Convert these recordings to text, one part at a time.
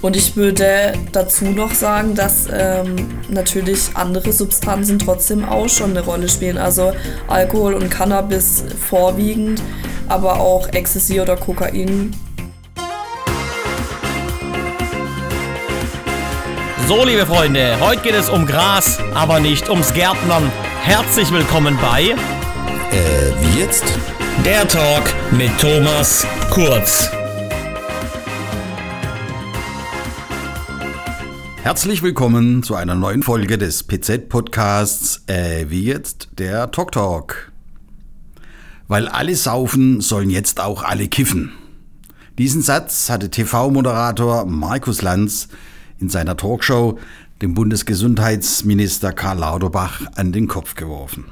Und ich würde dazu noch sagen, dass ähm, natürlich andere Substanzen trotzdem auch schon eine Rolle spielen. Also Alkohol und Cannabis vorwiegend, aber auch Ecstasy oder Kokain. So, liebe Freunde, heute geht es um Gras, aber nicht ums Gärtnern. Herzlich willkommen bei Äh, wie jetzt? Der Talk mit Thomas Kurz. Herzlich willkommen zu einer neuen Folge des PZ-Podcasts, äh, wie jetzt der Talk Talk. Weil alle saufen, sollen jetzt auch alle kiffen. Diesen Satz hatte TV-Moderator Markus Lanz in seiner Talkshow dem Bundesgesundheitsminister Karl Lauterbach an den Kopf geworfen.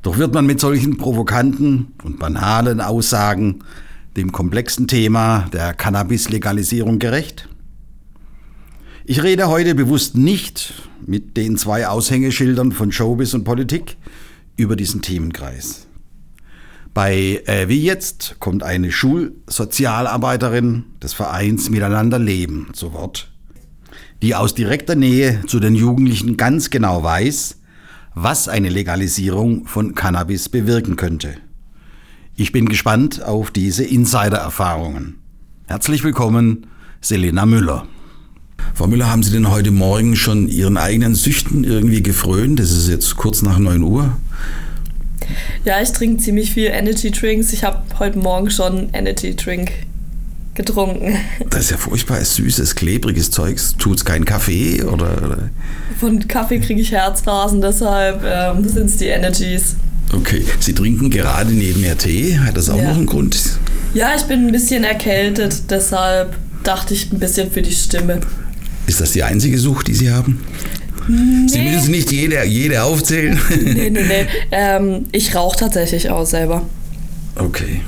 Doch wird man mit solchen provokanten und banalen Aussagen dem komplexen Thema der Cannabis-Legalisierung gerecht? Ich rede heute bewusst nicht mit den zwei Aushängeschildern von Showbiz und Politik über diesen Themenkreis. Bei äh, Wie jetzt kommt eine Schulsozialarbeiterin des Vereins Miteinander Leben zu Wort, die aus direkter Nähe zu den Jugendlichen ganz genau weiß, was eine Legalisierung von Cannabis bewirken könnte. Ich bin gespannt auf diese Insider-Erfahrungen. Herzlich willkommen, Selena Müller. Frau Müller, haben Sie denn heute Morgen schon Ihren eigenen Süchten irgendwie gefrönt? Das ist jetzt kurz nach 9 Uhr. Ja, ich trinke ziemlich viel Energy Drinks. Ich habe heute Morgen schon Energy Drink getrunken. Das ist ja furchtbar süßes, klebriges Zeugs. Tut's keinen Kaffee oder? Von Kaffee kriege ich Herzrasen, deshalb ähm, sind es die Energies. Okay, Sie trinken gerade neben mir Tee. Hat das auch Ja. noch einen Grund? Ja, ich bin ein bisschen erkältet, deshalb dachte ich ein bisschen für die Stimme. Ist das die einzige Sucht, die Sie haben? Sie müssen nicht jede, jede aufzählen. Nee, nee, nee. Ähm, ich rauche tatsächlich auch selber. Okay.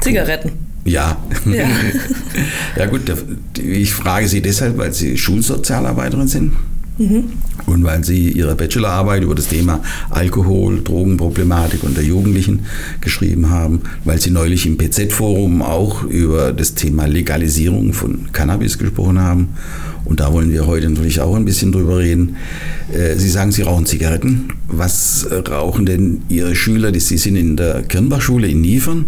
Zigaretten. Ja. Ja. ja gut, ich frage Sie deshalb, weil Sie Schulsozialarbeiterin sind und weil Sie Ihre Bachelorarbeit über das Thema Alkohol, Drogenproblematik unter Jugendlichen geschrieben haben, weil Sie neulich im PZ-Forum auch über das Thema Legalisierung von Cannabis gesprochen haben. Und da wollen wir heute natürlich auch ein bisschen drüber reden. Äh, Sie sagen, Sie rauchen Zigaretten. Was rauchen denn Ihre Schüler? Sie sind in der Kirnbachschule in Niefern.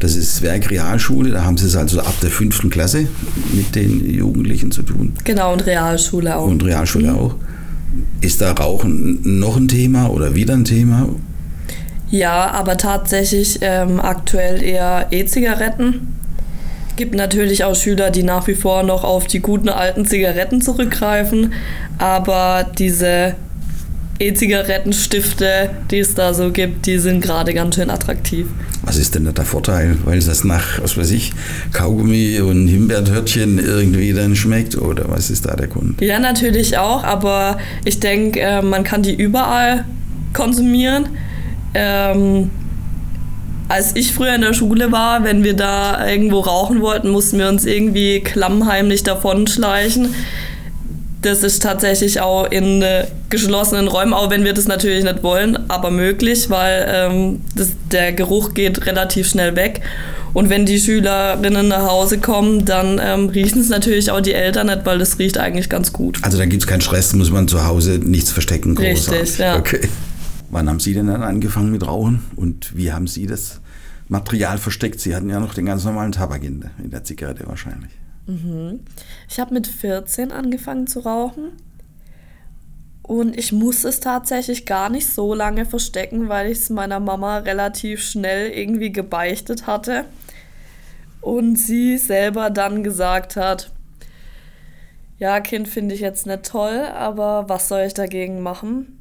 Das ist Werk Realschule. Da haben Sie es also ab der fünften Klasse mit den Jugendlichen zu tun. Genau, und Realschule auch. Und Realschule auch. Ist da Rauchen noch ein Thema oder wieder ein Thema? Ja, aber tatsächlich ähm, aktuell eher E-Zigaretten. Gibt natürlich auch Schüler, die nach wie vor noch auf die guten alten Zigaretten zurückgreifen, aber diese E-Zigarettenstifte, die es da so gibt, die sind gerade ganz schön attraktiv. Was ist denn da der Vorteil? Weil das nach, was weiß ich, Kaugummi und Himbeertörtchen irgendwie dann schmeckt? Oder was ist da der Grund? Ja, natürlich auch, aber ich denke, äh, man kann die überall konsumieren. Ähm, als ich früher in der Schule war, wenn wir da irgendwo rauchen wollten, mussten wir uns irgendwie klammheimlich davonschleichen. Das ist tatsächlich auch in äh, geschlossenen Räumen, auch wenn wir das natürlich nicht wollen, aber möglich, weil ähm, das, der Geruch geht relativ schnell weg. Und wenn die Schülerinnen nach Hause kommen, dann ähm, riechen es natürlich auch die Eltern nicht, weil das riecht eigentlich ganz gut. Also da gibt es keinen Stress, muss man zu Hause nichts verstecken. großartig. Richtig, ja. Okay. Wann haben Sie denn dann angefangen mit Rauchen? Und wie haben Sie das Material versteckt? Sie hatten ja noch den ganz normalen Tabak in der, in der Zigarette wahrscheinlich. Ich habe mit 14 angefangen zu rauchen. Und ich musste es tatsächlich gar nicht so lange verstecken, weil ich es meiner Mama relativ schnell irgendwie gebeichtet hatte. Und sie selber dann gesagt hat, ja, Kind finde ich jetzt nicht toll, aber was soll ich dagegen machen?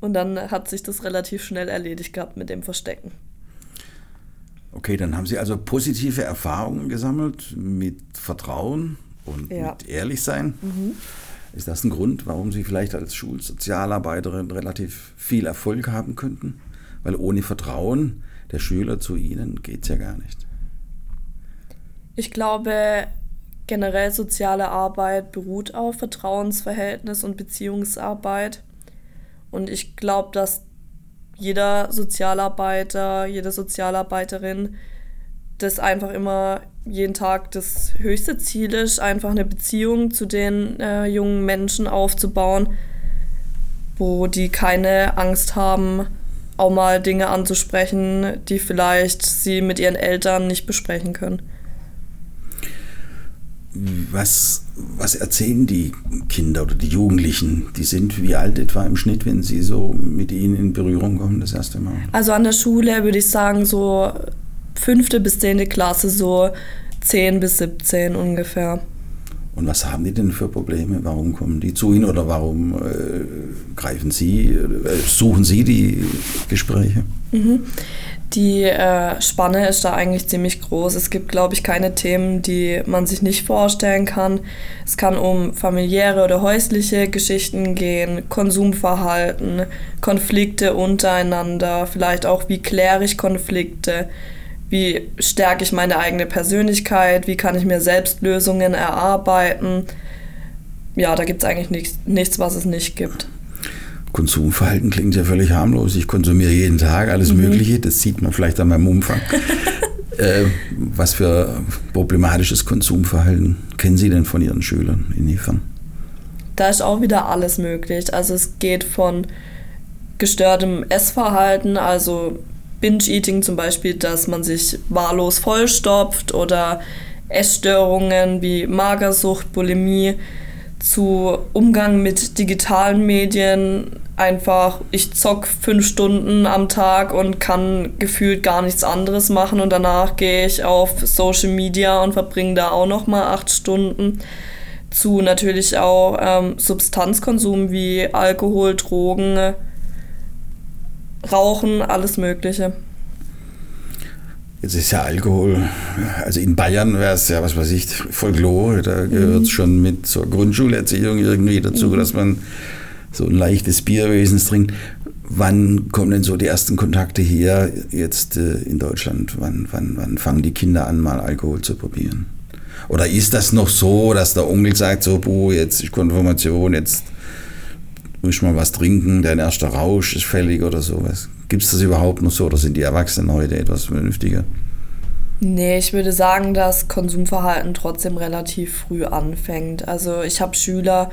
Und dann hat sich das relativ schnell erledigt gehabt mit dem Verstecken. Okay, dann haben Sie also positive Erfahrungen gesammelt mit Vertrauen und Ja. mit Ehrlichsein. Ist das ein Grund, warum Sie vielleicht als Schulsozialarbeiterin relativ viel Erfolg haben könnten? Weil ohne Vertrauen der Schüler zu Ihnen geht es ja gar nicht. Ich glaube, generell soziale Arbeit beruht auf Vertrauensverhältnis und Beziehungsarbeit. Und ich glaube, dass jeder Sozialarbeiter, jede Sozialarbeiterin das einfach immer jeden Tag das höchste Ziel ist, einfach eine Beziehung zu den äh, jungen Menschen aufzubauen, wo die keine Angst haben, auch mal Dinge anzusprechen, die vielleicht sie mit ihren Eltern nicht besprechen können. Was, was erzählen die Kinder oder die Jugendlichen? Die sind wie alt etwa im Schnitt, wenn sie so mit ihnen in Berührung kommen das erste Mal? Also an der Schule würde ich sagen, so fünfte bis zehnte Klasse, so 10 bis 17 ungefähr. Und was haben die denn für Probleme? Warum kommen die zu Ihnen oder warum äh, greifen Sie, äh, suchen Sie die Gespräche? Mhm. Die äh, Spanne ist da eigentlich ziemlich groß. Es gibt, glaube ich, keine Themen, die man sich nicht vorstellen kann. Es kann um familiäre oder häusliche Geschichten gehen, Konsumverhalten, Konflikte untereinander, vielleicht auch wie kläre ich Konflikte, wie stärke ich meine eigene Persönlichkeit, wie kann ich mir selbst Lösungen erarbeiten. Ja, da gibt es eigentlich nichts, nichts, was es nicht gibt. Konsumverhalten klingt ja völlig harmlos. Ich konsumiere jeden Tag alles mhm. Mögliche, das sieht man vielleicht an meinem Umfang. äh, was für problematisches Konsumverhalten kennen Sie denn von Ihren Schülern inwiefern? Da ist auch wieder alles möglich. Also es geht von gestörtem Essverhalten, also Binge-Eating zum Beispiel, dass man sich wahllos vollstopft oder Essstörungen wie Magersucht, Bulimie, zu Umgang mit digitalen Medien. Einfach, ich zock fünf Stunden am Tag und kann gefühlt gar nichts anderes machen und danach gehe ich auf Social Media und verbringe da auch noch mal acht Stunden. Zu natürlich auch ähm, Substanzkonsum wie Alkohol, Drogen, Rauchen, alles Mögliche. Jetzt ist ja Alkohol, also in Bayern wäre es ja, was weiß ich, Folklore, da gehört es mhm. schon mit zur Grundschulerziehung irgendwie dazu, mhm. dass man so ein leichtes Bier wenigstens trinkt. Wann kommen denn so die ersten Kontakte hier jetzt äh, in Deutschland? Wann, wann, wann fangen die Kinder an, mal Alkohol zu probieren? Oder ist das noch so, dass der Onkel sagt, so, boah, jetzt ist Konfirmation, jetzt muss mal was trinken, dein erster Rausch ist fällig oder sowas. Gibt es das überhaupt noch so oder sind die Erwachsenen heute etwas vernünftiger? Nee, ich würde sagen, dass Konsumverhalten trotzdem relativ früh anfängt. Also ich habe Schüler,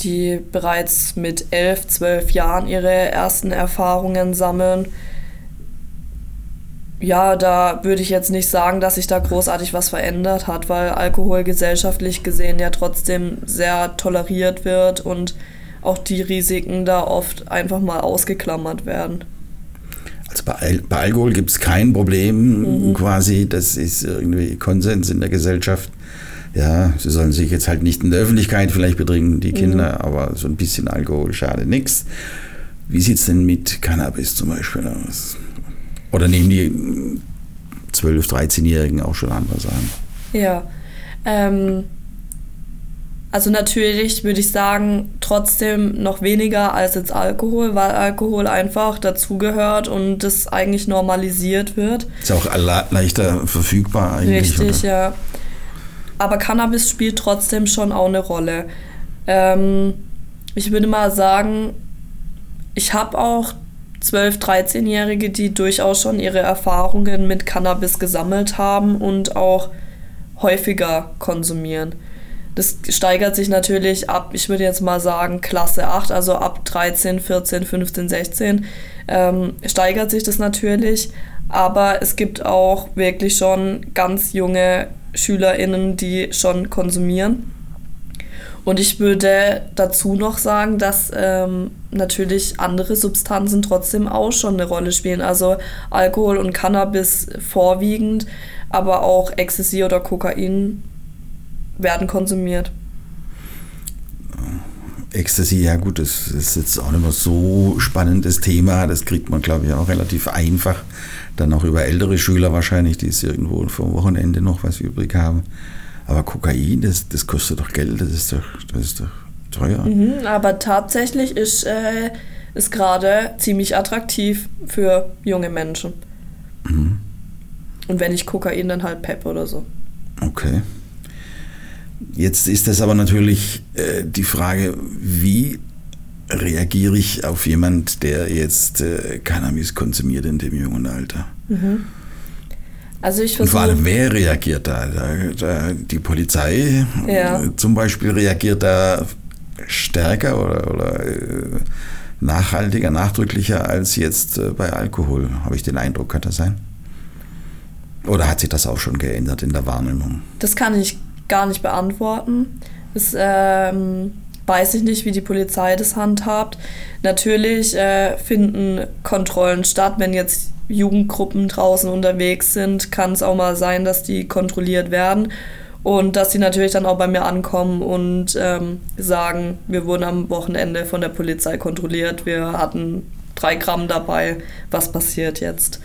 die bereits mit elf, zwölf Jahren ihre ersten Erfahrungen sammeln. Ja, da würde ich jetzt nicht sagen, dass sich da großartig was verändert hat, weil Alkohol gesellschaftlich gesehen ja trotzdem sehr toleriert wird und auch die Risiken da oft einfach mal ausgeklammert werden. Also bei, bei Alkohol gibt es kein Problem mhm. quasi, das ist irgendwie Konsens in der Gesellschaft. Ja, sie sollen sich jetzt halt nicht in der Öffentlichkeit vielleicht betrinken, die Kinder, mhm. aber so ein bisschen Alkohol schadet nichts. Wie sieht es denn mit Cannabis zum Beispiel aus? Oder nehmen die 12-, 13-Jährigen auch schon andere Sachen? Ja, ähm, also natürlich würde ich sagen, trotzdem noch weniger als jetzt Alkohol, weil Alkohol einfach dazugehört und das eigentlich normalisiert wird. Ist auch leichter verfügbar eigentlich. Richtig, oder? ja. Aber Cannabis spielt trotzdem schon auch eine Rolle. Ähm, ich würde mal sagen, ich habe auch 12-, 13-Jährige, die durchaus schon ihre Erfahrungen mit Cannabis gesammelt haben und auch häufiger konsumieren. Das steigert sich natürlich ab, ich würde jetzt mal sagen, Klasse 8, also ab 13, 14, 15, 16, ähm, steigert sich das natürlich. Aber es gibt auch wirklich schon ganz junge SchülerInnen, die schon konsumieren. Und ich würde dazu noch sagen, dass ähm, natürlich andere Substanzen trotzdem auch schon eine Rolle spielen. Also Alkohol und Cannabis vorwiegend, aber auch Ecstasy oder Kokain werden konsumiert. Ecstasy, ja gut, das ist jetzt auch nicht mehr so spannendes Thema. Das kriegt man, glaube ich, auch relativ einfach. Dann auch über ältere Schüler wahrscheinlich, die es irgendwo vom Wochenende noch was übrig haben. Aber Kokain, das, das kostet doch Geld, das ist doch, das ist doch teuer. Mhm, aber tatsächlich ist äh, es gerade ziemlich attraktiv für junge Menschen. Mhm. Und wenn nicht Kokain, dann halt Pep oder so. Okay. Jetzt ist es aber natürlich äh, die Frage, wie reagiere ich auf jemand, der jetzt äh, Cannabis konsumiert in dem jungen Alter? Mhm. Also ich Und vor allem, wer reagiert da? da, da die Polizei Ja. zum Beispiel reagiert da stärker oder, oder äh, nachhaltiger, nachdrücklicher als jetzt äh, bei Alkohol, habe ich den Eindruck, kann das sein? Oder hat sich das auch schon geändert in der Wahrnehmung? Das kann ich gar nicht beantworten. Das ähm, weiß ich nicht, wie die Polizei das handhabt. Natürlich äh, finden Kontrollen statt, wenn jetzt Jugendgruppen draußen unterwegs sind, kann es auch mal sein, dass die kontrolliert werden und dass sie natürlich dann auch bei mir ankommen und ähm, sagen, wir wurden am Wochenende von der Polizei kontrolliert, wir hatten drei Gramm dabei, was passiert jetzt?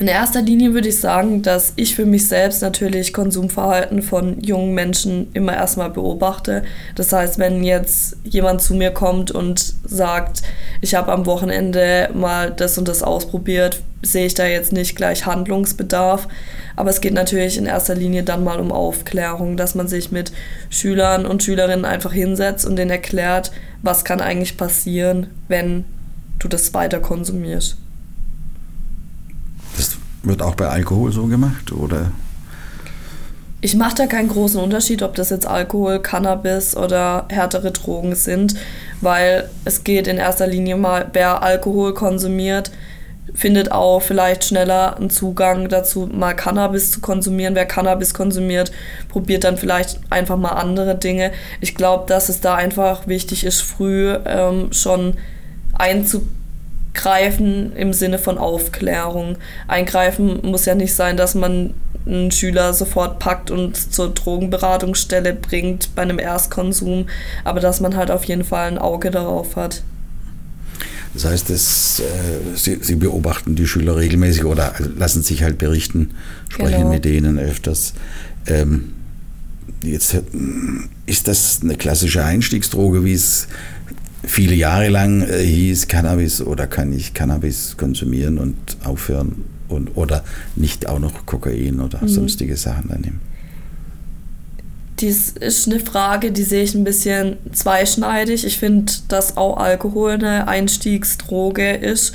In erster Linie würde ich sagen, dass ich für mich selbst natürlich Konsumverhalten von jungen Menschen immer erstmal beobachte. Das heißt, wenn jetzt jemand zu mir kommt und sagt, ich habe am Wochenende mal das und das ausprobiert, sehe ich da jetzt nicht gleich Handlungsbedarf. Aber es geht natürlich in erster Linie dann mal um Aufklärung, dass man sich mit Schülern und Schülerinnen einfach hinsetzt und denen erklärt, was kann eigentlich passieren, wenn du das weiter konsumierst. Wird auch bei Alkohol so gemacht, oder? Ich mache da keinen großen Unterschied, ob das jetzt Alkohol, Cannabis oder härtere Drogen sind, weil es geht in erster Linie mal, wer Alkohol konsumiert, findet auch vielleicht schneller einen Zugang dazu, mal Cannabis zu konsumieren. Wer Cannabis konsumiert, probiert dann vielleicht einfach mal andere Dinge. Ich glaube, dass es da einfach wichtig ist, früh ähm, schon einzugreifen im Sinne von Aufklärung. Eingreifen muss ja nicht sein, dass man einen Schüler sofort packt und zur Drogenberatungsstelle bringt bei einem Erstkonsum, aber dass man halt auf jeden Fall ein Auge darauf hat. Das heißt, das, äh, Sie, Sie beobachten die Schüler regelmäßig oder lassen sich halt berichten, sprechen Genau. mit denen öfters. Ähm, jetzt äh, ist das eine klassische Einstiegsdroge, wie es viele Jahre lang äh, hieß, Cannabis oder kann ich Cannabis konsumieren und aufhören und oder nicht auch noch Kokain oder Mhm. sonstige Sachen annehmen. Dies ist eine Frage, die sehe ich ein bisschen zweischneidig. Ich finde, dass auch Alkohol eine Einstiegsdroge ist,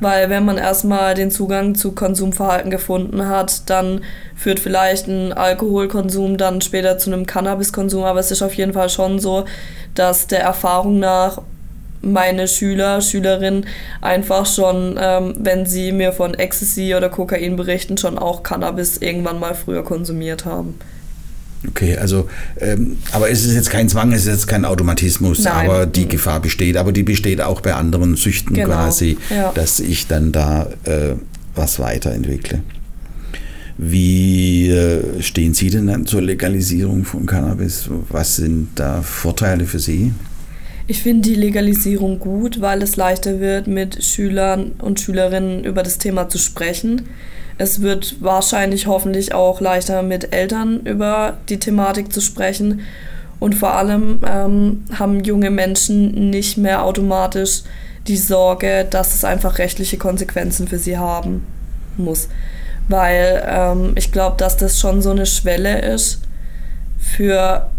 weil wenn man erstmal den Zugang zu Konsumverhalten gefunden hat, dann führt vielleicht ein Alkoholkonsum dann später zu einem Cannabiskonsum. Aber es ist auf jeden Fall schon so, dass der Erfahrung nach meine Schüler, Schülerinnen einfach schon, ähm, wenn sie mir von Ecstasy oder Kokain berichten, schon auch Cannabis irgendwann mal früher konsumiert haben. Okay, also, ähm, aber es ist jetzt kein Zwang, es ist jetzt kein Automatismus, Nein. aber die. Gefahr besteht. Aber die besteht auch bei anderen Süchten Genau, quasi, ja. dass ich dann da äh, was weiterentwickle. Wie äh, stehen Sie denn dann zur Legalisierung von Cannabis? Was sind da Vorteile für Sie? Ich finde die Legalisierung gut, weil es leichter wird, mit Schülern und Schülerinnen über das Thema zu sprechen. Es wird wahrscheinlich hoffentlich auch leichter, mit Eltern über die Thematik zu sprechen. Und vor allem ähm, haben junge Menschen nicht mehr automatisch die Sorge, dass es einfach rechtliche Konsequenzen für sie haben muss. Weil ähm, ich glaube, dass das schon so eine Schwelle ist für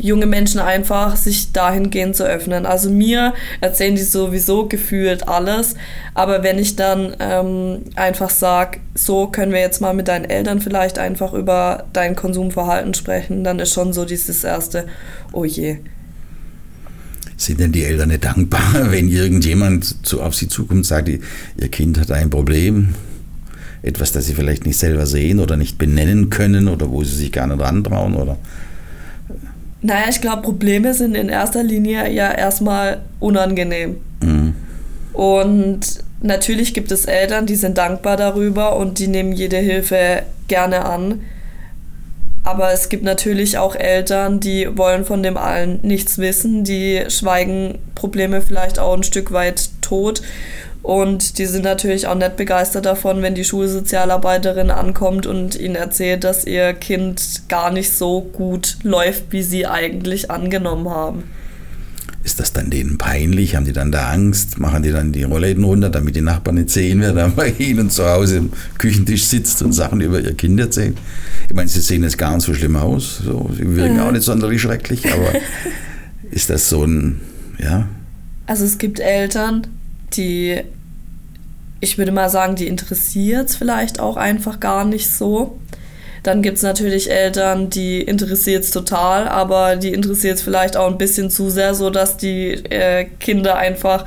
junge Menschen einfach sich dahingehend zu öffnen. Also mir erzählen die sowieso gefühlt alles, aber wenn ich dann ähm, einfach sage, so können wir jetzt mal mit deinen Eltern vielleicht einfach über dein Konsumverhalten sprechen, dann ist schon so dieses erste, oh je. Sind denn die Eltern nicht dankbar, wenn irgendjemand zu, auf sie zukommt und sagt, ihr Kind hat ein Problem? Etwas, das sie vielleicht nicht selber sehen oder nicht benennen können oder wo sie sich gar nicht rantrauen oder Naja, ich glaube, Probleme sind in erster Linie ja erstmal unangenehm. Mhm. Und natürlich gibt es Eltern, die sind dankbar darüber und die nehmen jede Hilfe gerne an. Aber es gibt natürlich auch Eltern, die wollen von dem allen nichts wissen, die schweigen Probleme vielleicht auch ein Stück weit tot. Und die sind natürlich auch nicht begeistert davon, wenn die Schulsozialarbeiterin ankommt und ihnen erzählt, dass ihr Kind gar nicht so gut läuft, wie sie eigentlich angenommen haben. Ist das dann denen peinlich? Haben die dann da Angst? Machen die dann die Rollläden runter, damit die Nachbarn nicht sehen, wer da bei ihnen zu Hause am Küchentisch sitzt und Sachen über ihr Kind erzählt? Ich meine, sie sehen jetzt gar nicht so schlimm aus. So, sie wirken auch nicht sonderlich schrecklich, aber ist das so ein, ja, Also es gibt Eltern, die ich würde mal sagen, die interessiert es vielleicht auch einfach gar nicht so. Dann gibt es natürlich Eltern, die interessiert es total, aber die interessiert es vielleicht auch ein bisschen zu sehr, sodass die äh, Kinder einfach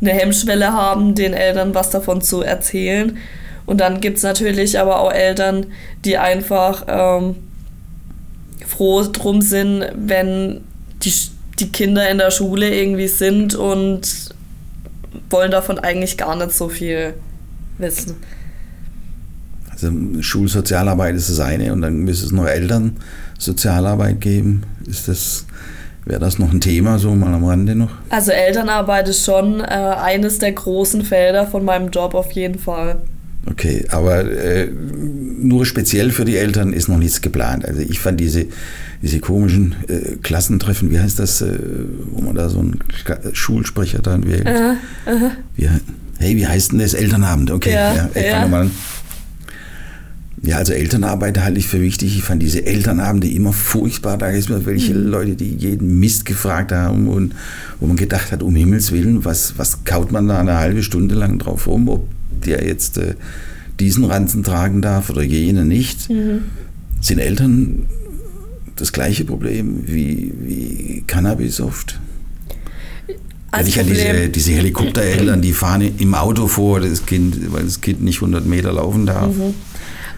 eine Hemmschwelle haben, den Eltern was davon zu erzählen. Und dann gibt es natürlich aber auch Eltern, die einfach ähm, froh drum sind, wenn die, die Kinder in der Schule irgendwie sind und wollen davon eigentlich gar nicht so viel wissen. Also Schulsozialarbeit ist das eine und dann müsste es noch Elternsozialarbeit geben. Ist das, wäre das noch ein Thema, so mal am Rande noch? Also Elternarbeit ist schon äh, eines der großen Felder von meinem Job auf jeden Fall. Okay, aber äh, nur speziell für die Eltern ist noch nichts geplant. Also ich fand diese, diese komischen äh, Klassentreffen, wie heißt das, äh, wo man da so einen Schulsprecher dann wählt. Uh, uh. Wie, hey, wie heißt denn das? Elternabend, okay. Ja, ja, ich ja. Mal ja, also Elternarbeit halte ich für wichtig. Ich fand diese Elternabende immer furchtbar. Da ist mir welche mhm. Leute, die jeden Mist gefragt haben und wo man gedacht hat, um Himmels Willen, was, was kaut man da eine halbe Stunde lang drauf rum, ob der jetzt äh, diesen Ranzen tragen darf oder jene nicht. Mhm. Sind Eltern das gleiche Problem wie, wie Cannabis oft? Als ich ja diese, diese Helikoptereltern, die fahren im Auto vor, das Kind, weil das Kind nicht 100 Meter laufen darf. Mhm.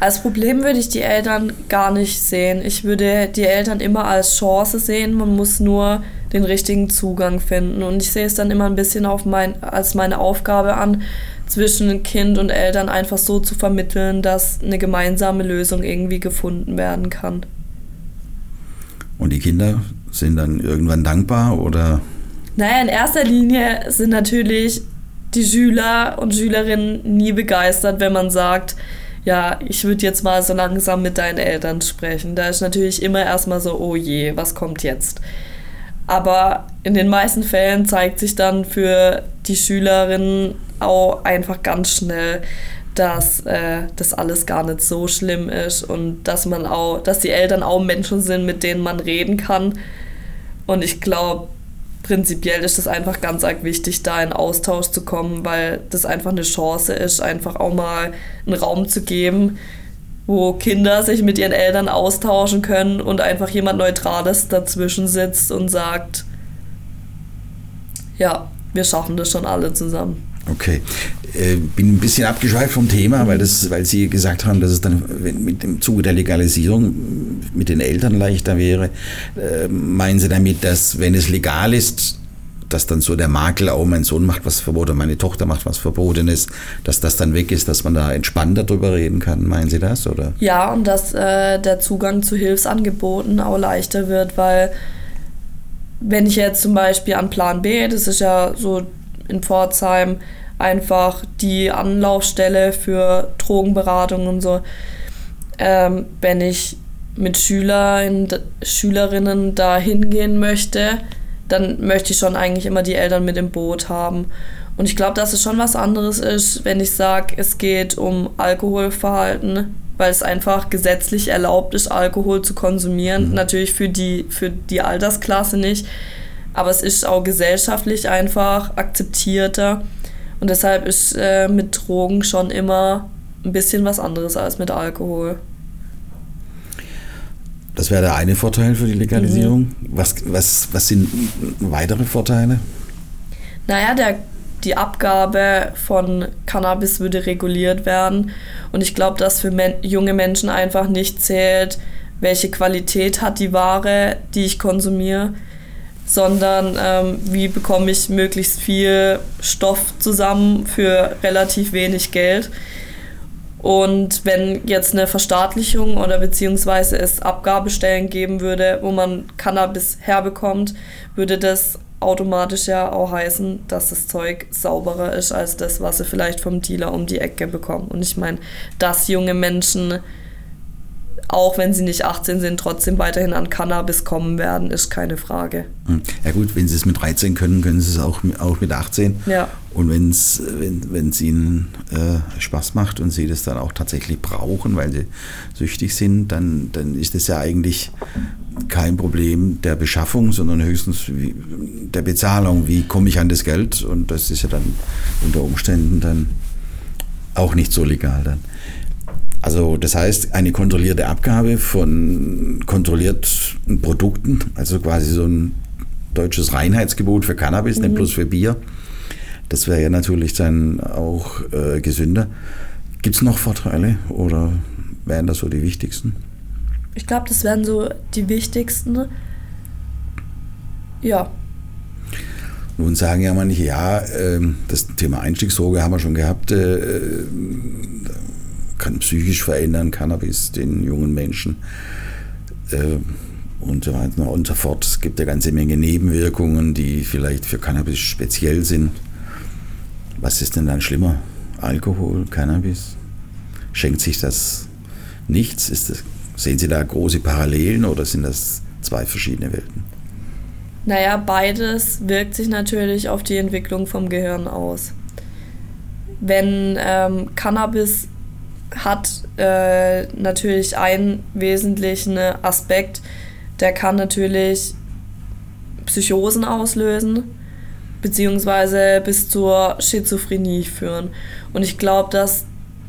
Als Problem würde ich die Eltern gar nicht sehen. Ich würde die Eltern immer als Chance sehen. Man muss nur den richtigen Zugang finden. Und ich sehe es dann immer ein bisschen auf mein, als meine Aufgabe an, zwischen Kind und Eltern einfach so zu vermitteln, dass eine gemeinsame Lösung irgendwie gefunden werden kann. Und die Kinder sind dann irgendwann dankbar oder? Naja, in erster Linie sind natürlich die Schüler und Schülerinnen nie begeistert, wenn man sagt, ja, ich würde jetzt mal so langsam mit deinen Eltern sprechen. Da ist natürlich immer erstmal so, oh je, was kommt jetzt? Aber in den meisten Fällen zeigt sich dann für die Schülerinnen auch einfach ganz schnell, dass äh, das alles gar nicht so schlimm ist und dass man auch, dass die Eltern auch Menschen sind, mit denen man reden kann. Und ich glaube, prinzipiell ist es einfach ganz arg wichtig, da in Austausch zu kommen, weil das einfach eine Chance ist, einfach auch mal einen Raum zu geben, wo Kinder sich mit ihren Eltern austauschen können und einfach jemand Neutrales dazwischen sitzt und sagt, ja, wir schaffen das schon alle zusammen. Okay. Äh, bin ein bisschen abgeschweift vom Thema, weil, das, weil Sie gesagt haben, dass es dann mit dem Zuge der Legalisierung mit den Eltern leichter wäre. Äh, meinen Sie damit, dass wenn es legal ist, dass dann so der Makel, oh, mein Sohn macht was verboten, meine Tochter macht was Verbotenes, dass das dann weg ist, dass man da entspannter drüber reden kann. Meinen Sie das? Oder? Ja, und dass äh, der Zugang zu Hilfsangeboten auch leichter wird, weil wenn ich jetzt zum Beispiel an Plan B, das ist ja so in Pforzheim, einfach die Anlaufstelle für Drogenberatung und so. Ähm, wenn ich mit Schülern, Schülerinnen da hingehen möchte, dann möchte ich schon eigentlich immer die Eltern mit im Boot haben. Und ich glaube, dass es schon was anderes ist, wenn ich sage, es geht um Alkoholverhalten, weil es einfach gesetzlich erlaubt ist, Alkohol zu konsumieren. Mhm. Natürlich für die, für die Altersklasse nicht, aber es ist auch gesellschaftlich einfach akzeptierter. Und deshalb ist äh, mit Drogen schon immer ein bisschen was anderes als mit Alkohol. Das wäre der eine Vorteil für die Legalisierung. Mhm. Was, was, was sind weitere Vorteile? Naja, der, die Abgabe von Cannabis würde reguliert werden. Und ich glaube, dass für men junge Menschen einfach nicht zählt, welche Qualität hat die Ware, die ich konsumiere, sondern ähm, wie bekomme ich möglichst viel Stoff zusammen für relativ wenig Geld. Und wenn jetzt eine Verstaatlichung oder beziehungsweise es Abgabestellen geben würde, wo man Cannabis herbekommt, würde das automatisch ja auch heißen, dass das Zeug sauberer ist als das, was sie vielleicht vom Dealer um die Ecke bekommen. Und ich meine, dass junge Menschen auch wenn sie nicht 18 sind, trotzdem weiterhin an Cannabis kommen werden, ist keine Frage. Hm. Ja gut, wenn sie es mit 13 können, können sie es auch, auch mit 18. Ja. Und wenn's, wenn es ihnen äh, Spaß macht und sie das dann auch tatsächlich brauchen, weil sie süchtig sind, dann, dann ist das ja eigentlich kein Problem der Beschaffung, sondern höchstens der Bezahlung. Wie komme ich an das Geld? Und das ist ja dann unter Umständen dann Auch nicht so legal dann. Also das heißt, eine kontrollierte Abgabe von kontrollierten Produkten, also quasi so ein deutsches Reinheitsgebot für Cannabis, mhm. nicht bloß für Bier. Das wäre ja natürlich dann auch äh, gesünder. Gibt es noch Vorteile oder wären das so die wichtigsten? Ich glaube, das wären so die wichtigsten. Ja. Nun sagen ja manche, ja, ähm, das Thema Einstiegsdroge haben wir schon gehabt, äh, kann psychisch verändern, Cannabis den jungen Menschen äh, und so weiter und so fort. Es gibt eine ganze Menge Nebenwirkungen, die vielleicht für Cannabis speziell sind. Was ist denn dann schlimmer? Alkohol, Cannabis? Schenkt sich das nichts? Das, sehen Sie da große Parallelen oder sind das zwei verschiedene Welten? Naja, beides wirkt sich natürlich auf die Entwicklung vom Gehirn aus. Wenn ähm, Cannabis hat äh, natürlich einen wesentlichen Aspekt, der kann natürlich Psychosen auslösen, beziehungsweise bis zur Schizophrenie führen. Und ich glaube, dass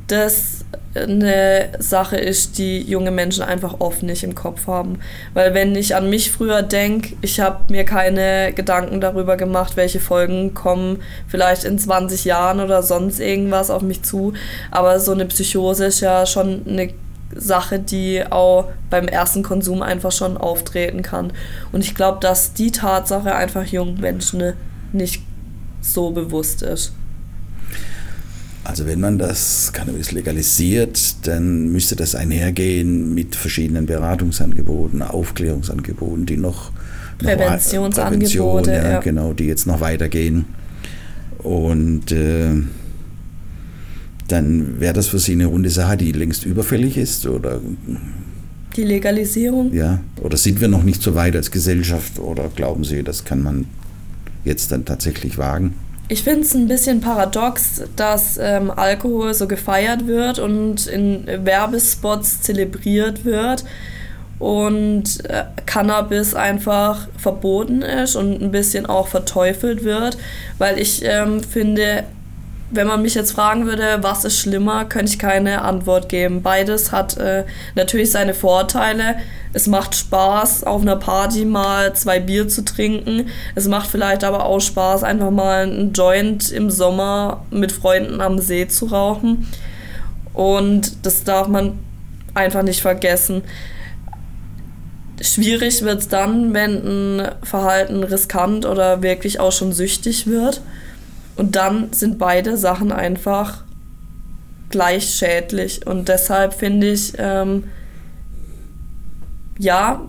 das eine Sache ist, die junge Menschen einfach oft nicht im Kopf haben. Weil wenn ich an mich früher denke, ich habe mir keine Gedanken darüber gemacht, welche Folgen kommen vielleicht in 20 Jahren oder sonst irgendwas auf mich zu. Aber so eine Psychose ist ja schon eine Sache, die auch beim ersten Konsum einfach schon auftreten kann. Und ich glaube, dass die Tatsache einfach jungen Menschen nicht so bewusst ist. Also wenn man das Cannabis legalisiert, dann müsste das einhergehen mit verschiedenen Beratungsangeboten, Aufklärungsangeboten, die noch Präventionsangebote, Prävention, ja, genau, die jetzt noch weitergehen. Und äh, dann wäre das für Sie eine runde Sache, die längst überfällig ist, oder? Die Legalisierung? Ja, oder sind wir noch nicht so weit als Gesellschaft, oder glauben Sie, das kann man jetzt dann tatsächlich wagen? Ich finde es ein bisschen paradox, dass ähm, Alkohol so gefeiert wird und in Werbespots zelebriert wird und äh, Cannabis einfach verboten ist und ein bisschen auch verteufelt wird, weil ich ähm, finde, wenn man mich jetzt fragen würde, was ist schlimmer, könnte ich keine Antwort geben. Beides hat äh, natürlich seine Vorteile. Es macht Spaß, auf einer Party mal zwei Bier zu trinken. Es macht vielleicht aber auch Spaß, einfach mal einen Joint im Sommer mit Freunden am See zu rauchen. Und das darf man einfach nicht vergessen. Schwierig wird es dann, wenn ein Verhalten riskant oder wirklich auch schon süchtig wird. Und dann sind beide Sachen einfach gleich schädlich. Und deshalb finde ich, ähm, ja,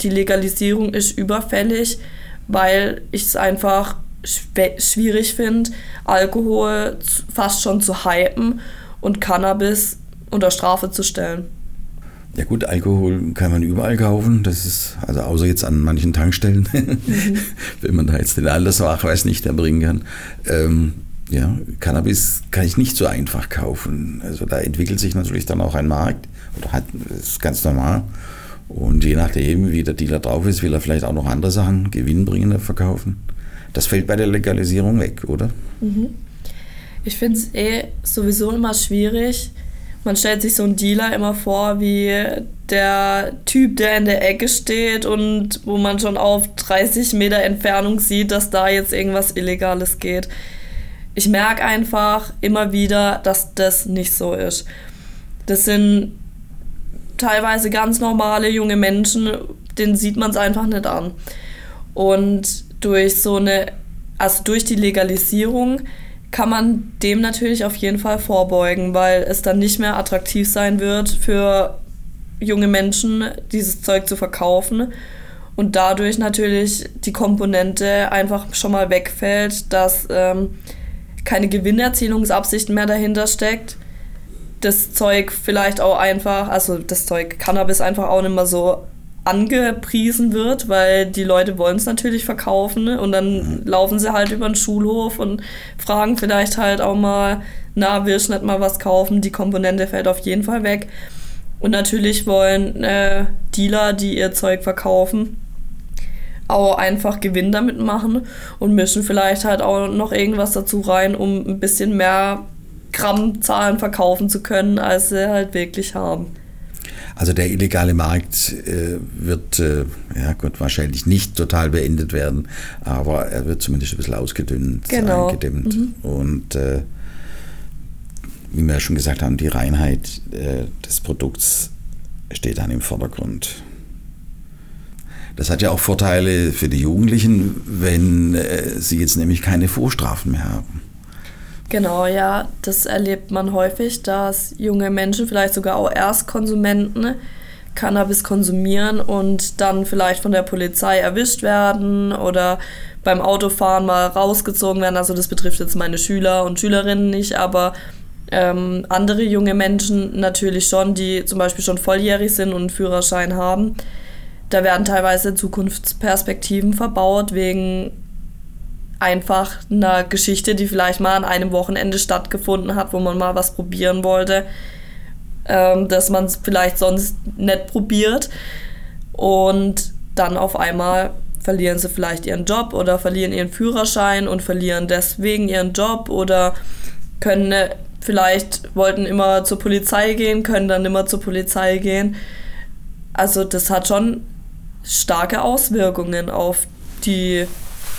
die Legalisierung ist überfällig, weil ich es einfach schwierig finde, Alkohol fast schon zu hypen und Cannabis unter Strafe zu stellen. Ja gut, Alkohol kann man überall kaufen. Das ist, also außer jetzt an manchen Tankstellen, mhm. wenn man da jetzt den Altersnachweis nicht erbringen kann. Ähm, ja, Cannabis kann ich nicht so einfach kaufen. Also da entwickelt sich natürlich dann auch ein Markt oder hat, das ist ganz normal. Und je nachdem, wie der Dealer drauf ist, will er vielleicht auch noch andere Sachen gewinnbringender verkaufen. Das fällt bei der Legalisierung weg, oder? Mhm. Ich finde es eh sowieso immer schwierig, man stellt sich so einen Dealer immer vor wie der Typ, der in der Ecke steht und wo man schon auf 30 Meter Entfernung sieht, dass da jetzt irgendwas Illegales geht. Ich merke einfach immer wieder, dass das nicht so ist. Das sind teilweise ganz normale junge Menschen, denen sieht man es einfach nicht an. Und durch so eine, also durch die Legalisierung kann man dem natürlich auf jeden Fall vorbeugen, weil es dann nicht mehr attraktiv sein wird für junge Menschen, dieses Zeug zu verkaufen und dadurch natürlich die Komponente einfach schon mal wegfällt, dass ähm, keine Gewinnerzielungsabsicht mehr dahinter steckt. Das Zeug vielleicht auch einfach, also das Zeug Cannabis einfach auch nicht mehr so angepriesen wird, weil die Leute wollen es natürlich verkaufen ne? und dann mhm. laufen sie halt über den Schulhof und fragen vielleicht halt auch mal, na, willst du nicht mal was kaufen? Die Komponente fällt auf jeden Fall weg. Und natürlich wollen äh, Dealer, die ihr Zeug verkaufen, auch einfach Gewinn damit machen und mischen vielleicht halt auch noch irgendwas dazu rein, um ein bisschen mehr Grammzahlen verkaufen zu können, als sie halt wirklich haben. Also der illegale Markt äh, wird, äh, ja gut, wahrscheinlich nicht total beendet werden, aber er wird zumindest ein bisschen ausgedünnt, Genau. eingedämmt. Und äh, wie wir ja schon gesagt haben, die Reinheit äh, des Produkts steht dann im Vordergrund. Das hat ja auch Vorteile für die Jugendlichen, wenn äh, sie jetzt nämlich keine Vorstrafen mehr haben. Genau, ja, das erlebt man häufig, dass junge Menschen, vielleicht sogar auch Erstkonsumenten, Cannabis konsumieren und dann vielleicht von der Polizei erwischt werden oder beim Autofahren mal rausgezogen werden. Also das betrifft jetzt meine Schüler und Schülerinnen nicht, aber ähm, andere junge Menschen natürlich schon, die zum Beispiel schon volljährig sind und einen Führerschein haben. Da werden teilweise Zukunftsperspektiven verbaut wegen einfach einer Geschichte, die vielleicht mal an einem Wochenende stattgefunden hat, wo man mal was probieren wollte, ähm, dass man es vielleicht sonst nicht probiert und dann auf einmal verlieren sie vielleicht ihren Job oder verlieren ihren Führerschein und verlieren deswegen ihren Job oder können äh, vielleicht wollten immer zur Polizei gehen, können dann immer zur Polizei gehen. Also das hat schon starke Auswirkungen auf die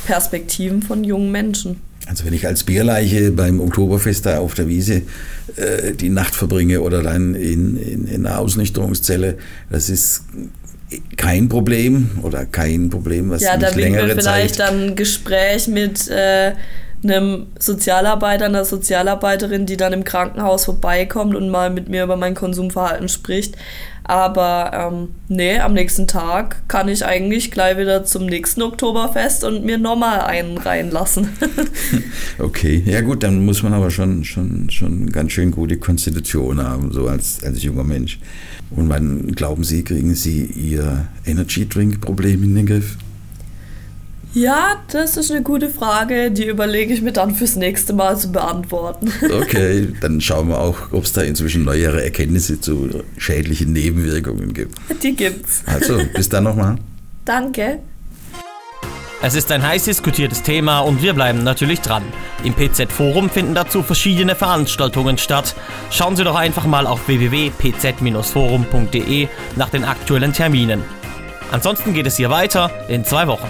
Perspektiven von jungen Menschen. Also wenn ich als Bierleiche beim Oktoberfest da auf der Wiese äh, die Nacht verbringe oder dann in, in, in einer Ausnüchterungszelle, das ist kein Problem oder kein Problem, was Ja, nicht da winken wir längere vielleicht Zeit... dann ein Gespräch mit äh, einem Sozialarbeiter, einer Sozialarbeiterin, die dann im Krankenhaus vorbeikommt und mal mit mir über mein Konsumverhalten spricht. Aber ähm, nee, am nächsten Tag kann ich eigentlich gleich wieder zum nächsten Oktoberfest und mir nochmal einen reinlassen. Okay, ja gut, dann muss man aber schon, schon, schon ganz schön gute Konstitution haben, so als, als junger Mensch. Und wann glauben Sie, kriegen Sie Ihr Energy Drink Problem in den Griff? Ja, das ist eine gute Frage, die überlege ich mir dann fürs nächste Mal zu beantworten. Okay, dann schauen wir auch, ob es da inzwischen neuere Erkenntnisse zu schädlichen Nebenwirkungen gibt. Die gibt's. Also, bis dann nochmal. Danke. Es ist ein heiß diskutiertes Thema und wir bleiben natürlich dran. Im PZ-Forum finden dazu verschiedene Veranstaltungen statt. Schauen Sie doch einfach mal auf www.pz-forum.de nach den aktuellen Terminen. Ansonsten geht es hier weiter in zwei Wochen.